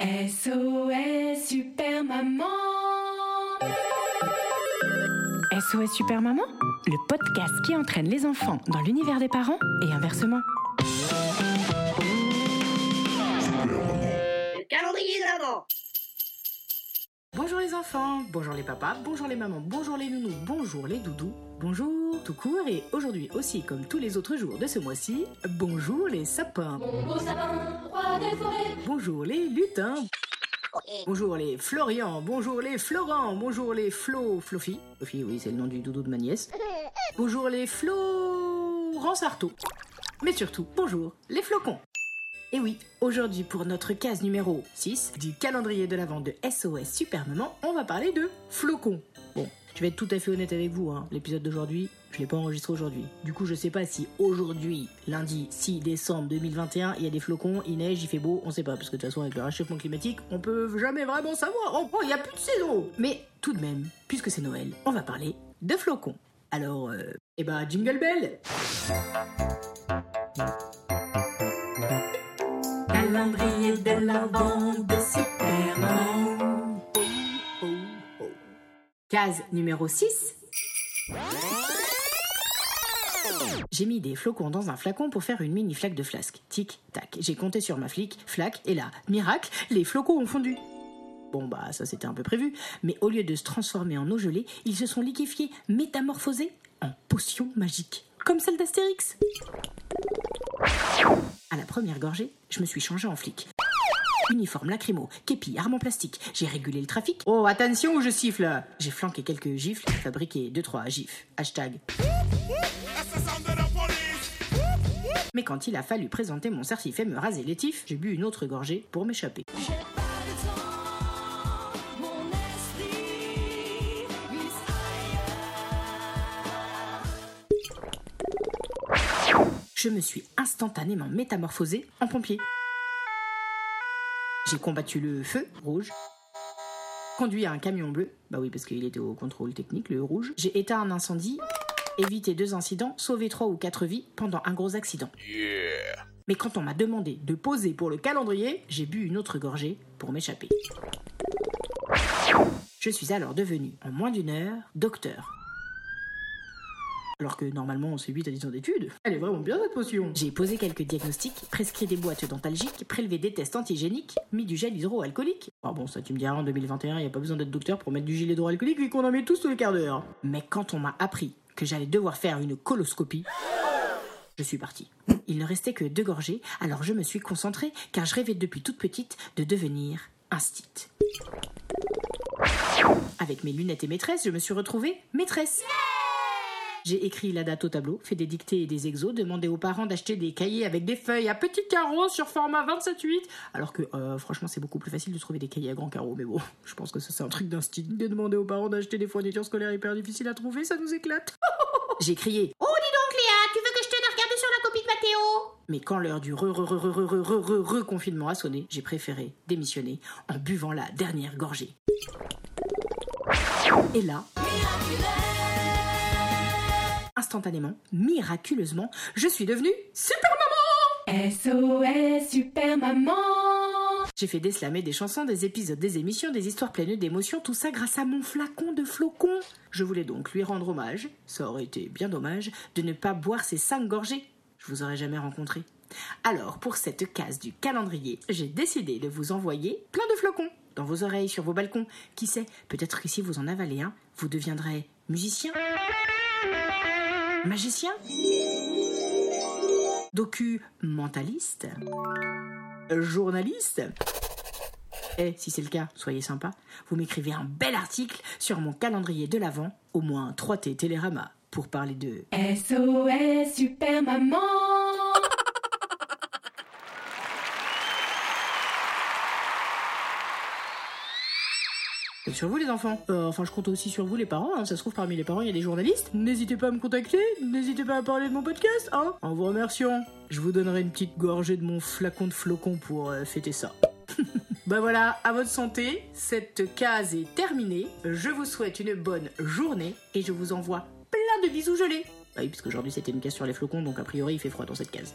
SOS Super Maman SOS Super Maman, le podcast qui entraîne les enfants dans l'univers des parents et inversement. Bonjour les enfants, bonjour les papas, bonjour les mamans, bonjour les nounous, bonjour les doudous, bonjour tout court et aujourd'hui aussi comme tous les autres jours de ce mois-ci, bonjour les sapins, Beau sapin, roi des forêts, bonjour les lutins, bonjour les Florian, bonjour les Florent, bonjour les Flo, Flofi, Flofi oui c'est le nom du doudou de ma nièce, bonjour les Florence Artaud, mais surtout bonjour les flocons. Et oui, aujourd'hui pour notre case numéro 6 du calendrier de l'avant de SOS Super Maman, on va parler de flocons. Bon, je vais être tout à fait honnête avec vous, hein. l'épisode d'aujourd'hui, je l'ai pas enregistré aujourd'hui. Du coup, je sais pas si aujourd'hui, lundi 6 décembre 2021, il y a des flocons, il neige, il fait beau, on sait pas, parce que de toute façon avec le réchauffement climatique, on peut jamais vraiment savoir. Oh, oh, il y a plus de saison. Mais tout de même, puisque c'est Noël, on va parler de flocons. Alors, euh, eh ben, jingle bell Calendrier de de. Case numéro 6. J'ai mis des flocons dans un flacon pour faire une mini flaque de flasque. Tic, tac. J'ai compté sur ma flic, flaque, et là, miracle, les flocons ont fondu. Bon bah ça c'était un peu prévu, mais au lieu de se transformer en eau gelée, ils se sont liquéfiés, métamorphosés en potions magiques, comme celle d'Astérix. À la première gorgée, je me suis changé en flic. Uniforme lacrymo, képi, arme en plastique. J'ai régulé le trafic. Oh, attention où je siffle J'ai flanqué quelques gifles, fabriqué 2-3 gifs. Hashtag. Mais quand il a fallu présenter mon certif et me raser les tifs, j'ai bu une autre gorgée pour m'échapper. Je me suis instantanément métamorphosé en pompier. J'ai combattu le feu rouge, conduit un camion bleu, bah oui parce qu'il était au contrôle technique, le rouge. J'ai éteint un incendie, évité deux incidents, sauvé trois ou quatre vies pendant un gros accident. Mais quand on m'a demandé de poser pour le calendrier, j'ai bu une autre gorgée pour m'échapper. Je suis alors devenu, en moins d'une heure, docteur. Alors que normalement c'est 8 à 10 ans d'études. Elle est vraiment bien cette potion. J'ai posé quelques diagnostics, prescrit des boîtes dentalgiques, prélevé des tests antigéniques, mis du gel hydroalcoolique. Ah bon, ça tu me diras, en 2021, il a pas besoin d'être docteur pour mettre du gel hydroalcoolique vu qu'on en met tous tous les quarts d'heure. Mais quand on m'a appris que j'allais devoir faire une coloscopie, je suis parti. Il ne restait que deux gorgées, alors je me suis concentrée car je rêvais depuis toute petite de devenir instit. Avec mes lunettes et maîtresse, je me suis retrouvée maîtresse. J'ai écrit la date au tableau, fait des dictées et des exos, demandé aux parents d'acheter des cahiers avec des feuilles à petits carreaux sur format 27-8. Alors que, euh, franchement, c'est beaucoup plus facile de trouver des cahiers à grands carreaux. Mais bon, je pense que ça, c'est un truc d'instinct. De demander aux parents d'acheter des fournitures scolaires hyper difficiles à trouver, ça nous éclate. J'ai crié Oh, dis donc, Léa, tu veux que je t'aide à regarder sur la copie de Mathéo Mais quand l'heure du re re re re re re re re re confinement a sonné, j'ai préféré démissionner en buvant la dernière gorgée. Et là, instantanément, miraculeusement, je suis devenue super maman SOS Super Maman J'ai fait et des chansons, des épisodes, des émissions, des histoires pleines d'émotions, tout ça grâce à mon flacon de flocons. Je voulais donc lui rendre hommage, ça aurait été bien dommage, de ne pas boire ces cinq gorgées. Je vous aurais jamais rencontré. Alors, pour cette case du calendrier, j'ai décidé de vous envoyer plein de flocons dans vos oreilles, sur vos balcons. Qui sait, peut-être que si vous en avalez un, vous deviendrez musicien Magicien. Documentaliste. Journaliste. Eh, si c'est le cas, soyez sympa. Vous m'écrivez un bel article sur mon calendrier de l'Avent, au moins 3T Télérama, pour parler de SOS Super Maman sur vous les enfants. Euh, enfin, je compte aussi sur vous les parents. hein. Ça se trouve parmi les parents, il y a des journalistes. N'hésitez pas à me contacter. N'hésitez pas à parler de mon podcast. Hein. En vous remerciant, je vous donnerai une petite gorgée de mon flacon de flocon pour euh, fêter ça. Bah voilà, à votre santé, cette case est terminée. Je vous souhaite une bonne journée et je vous envoie plein de bisous gelés. Bah oui, puisque aujourd'hui c'était une case sur les flocons, donc a priori il fait froid dans cette case.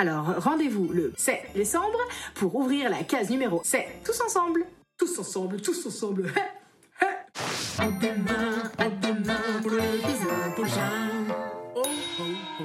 Alors rendez-vous le 7 décembre pour ouvrir la case numéro 7. Tous ensemble Tous ensemble, tous ensemble À demain, à demain pour prochain Oh oh oh.